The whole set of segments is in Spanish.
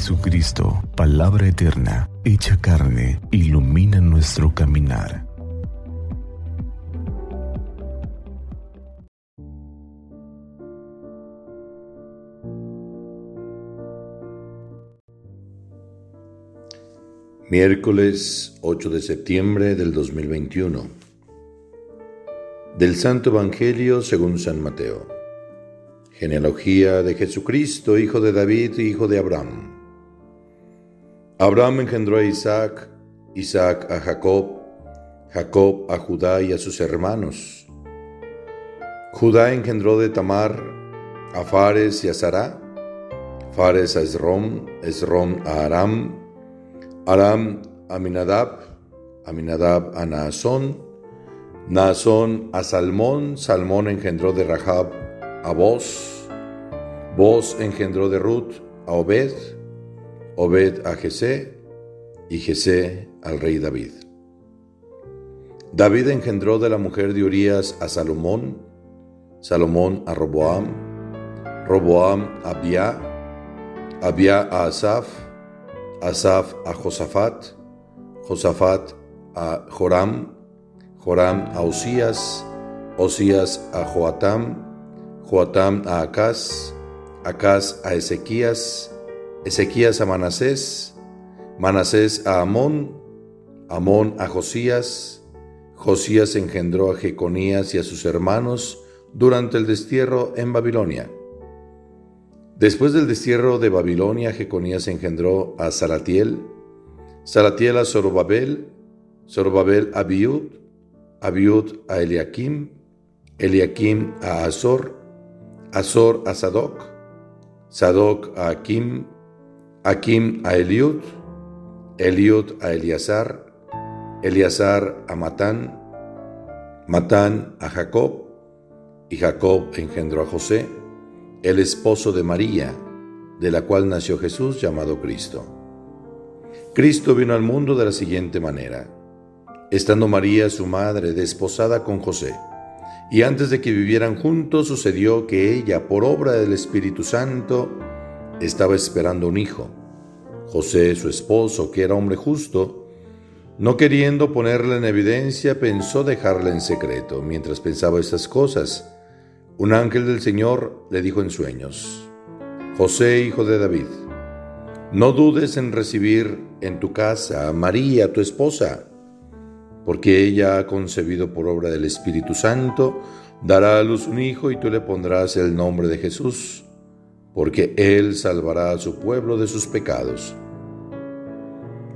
Jesucristo, palabra eterna, hecha carne, ilumina nuestro caminar. Miércoles 8 de septiembre del 2021. Del Santo Evangelio según San Mateo. Genealogía de Jesucristo, hijo de David, hijo de Abraham. Abraham engendró a Isaac, Isaac a Jacob, Jacob a Judá y a sus hermanos. Judá engendró de Tamar a Fares y a Sará, Fares a Esrom, Esrom a Aram, Aram a Minadab, Aminadab a Naasón, Naasón a Salmón, Salmón engendró de Rahab a Boz, Boz engendró de Ruth a Obed, Obed a Jesé y Jesé al rey David. David engendró de la mujer de Urías a Salomón, Salomón a Roboam, Roboam a Abia, Abia a Asaf, Asaf a Josafat, Josafat a Joram, Joram a Osías, Osías a Joatam, Joatam a Acaz, Acaz a Ezequías, Ezequías a Manasés, Manasés a Amón, Amón a Josías, Josías engendró a Jeconías y a sus hermanos durante el destierro en Babilonia. Después del destierro de Babilonia, Jeconías engendró a Salatiel, Salatiel a Zorobabel, Zorobabel a Abiud, Abiud a Eliakim, Eliakim a Azor, Azor a Sadoc, Sadoc a Akim, Akim a Eliud, Eliud a Eleazar, Eleazar a Matán, Matán a Jacob, y Jacob engendró a José, el esposo de María, de la cual nació Jesús llamado Cristo. Cristo vino al mundo de la siguiente manera. Estando María, su madre, desposada con José, y antes de que vivieran juntos sucedió que ella, por obra del Espíritu Santo, estaba esperando un hijo. José, su esposo, que era hombre justo, no queriendo ponerla en evidencia, pensó dejarla en secreto. Mientras pensaba estas cosas, un ángel del Señor le dijo en sueños, José, hijo de David, no dudes en recibir en tu casa a María, tu esposa, porque ella ha concebido por obra del Espíritu Santo, dará a luz un hijo y tú le pondrás el nombre de Jesús, porque él salvará a su pueblo de sus pecados.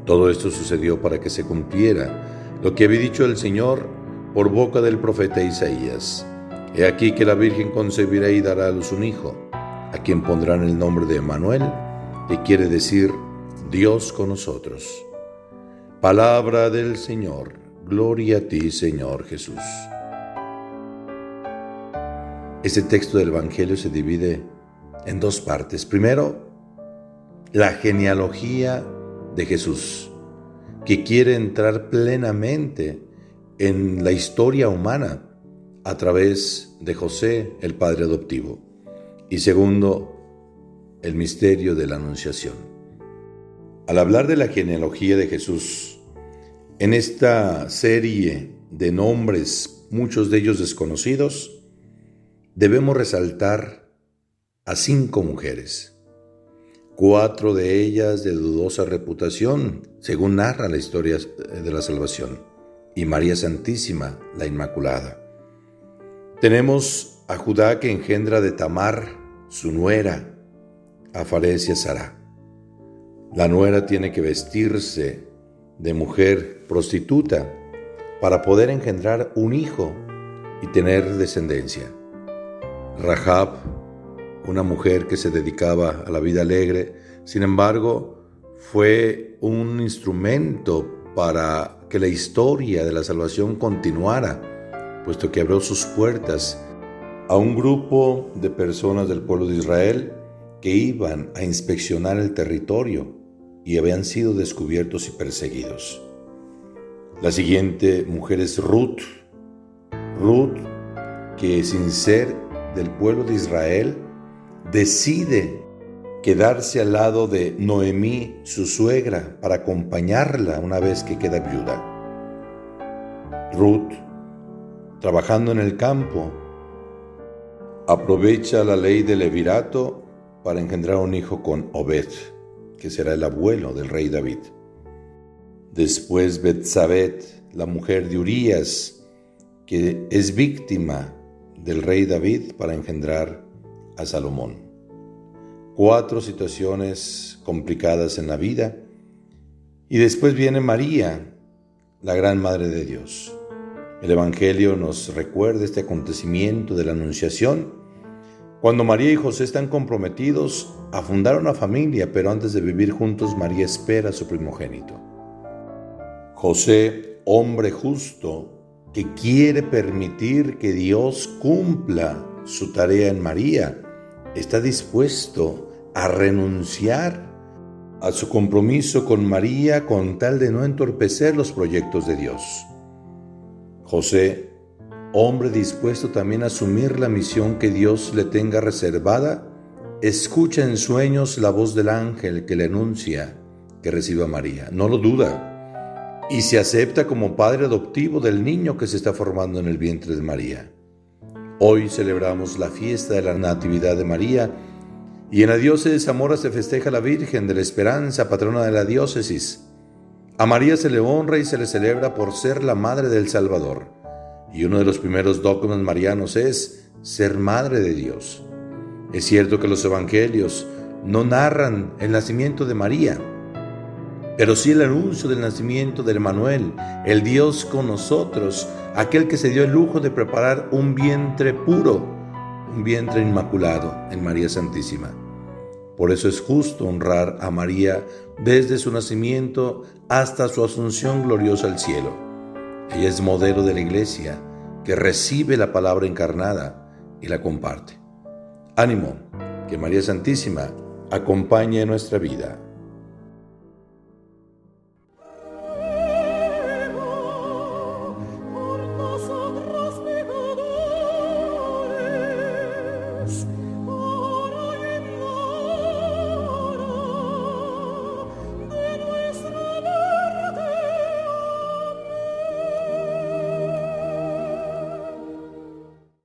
Todo esto sucedió para que se cumpliera lo que había dicho el Señor por boca del profeta Isaías. He aquí que la Virgen concebirá y dará a luz un hijo, a quien pondrán el nombre de Emmanuel, que quiere decir Dios con nosotros. Palabra del Señor, gloria a ti Señor Jesús. Este texto del Evangelio se divide en dos partes. Primero, la genealogía de Jesús, que quiere entrar plenamente en la historia humana a través de José, el Padre adoptivo. Y segundo, el misterio de la Anunciación. Al hablar de la genealogía de Jesús, en esta serie de nombres, muchos de ellos desconocidos, debemos resaltar a cinco mujeres, cuatro de ellas de dudosa reputación, según narra la historia de la salvación, y María Santísima, la Inmaculada. Tenemos a Judá que engendra de Tamar, su nuera, a Fares y a Sara. La nuera tiene que vestirse de mujer prostituta para poder engendrar un hijo y tener descendencia. Rahab, una mujer que se dedicaba a la vida alegre, sin embargo, fue un instrumento para que la historia de la salvación continuara puesto que abrió sus puertas a un grupo de personas del pueblo de Israel que iban a inspeccionar el territorio y habían sido descubiertos y perseguidos. La siguiente mujer es Ruth. Ruth, que sin ser del pueblo de Israel, decide quedarse al lado de Noemí, su suegra, para acompañarla una vez que queda viuda. Ruth, trabajando en el campo, aprovecha la ley del levirato para engendrar un hijo con Obed, que será el abuelo del rey David. Después Betsabet, la mujer de Urías, que es víctima del rey David para engendrar a Salomón cuatro situaciones complicadas en la vida. Y después viene María, la gran Madre de Dios. El Evangelio nos recuerda este acontecimiento de la Anunciación, cuando María y José están comprometidos a fundar una familia, pero antes de vivir juntos María espera a su primogénito. José, hombre justo, que quiere permitir que Dios cumpla su tarea en María, está dispuesto a renunciar a su compromiso con María con tal de no entorpecer los proyectos de Dios. José, hombre dispuesto también a asumir la misión que Dios le tenga reservada, escucha en sueños la voz del ángel que le anuncia que reciba a María. No lo duda y se acepta como padre adoptivo del niño que se está formando en el vientre de María. Hoy celebramos la fiesta de la Natividad de María y en la diócesis de Zamora se festeja la Virgen de la Esperanza, patrona de la diócesis. A María se le honra y se le celebra por ser la Madre del Salvador. Y uno de los primeros dogmas marianos es ser Madre de Dios. Es cierto que los evangelios no narran el nacimiento de María, pero sí el anuncio del nacimiento de Emmanuel, el Dios con nosotros, aquel que se dio el lujo de preparar un vientre puro, un vientre inmaculado en María Santísima. Por eso es justo honrar a María desde su nacimiento hasta su asunción gloriosa al cielo. Ella es modelo de la iglesia que recibe la palabra encarnada y la comparte. Ánimo, que María Santísima acompañe nuestra vida.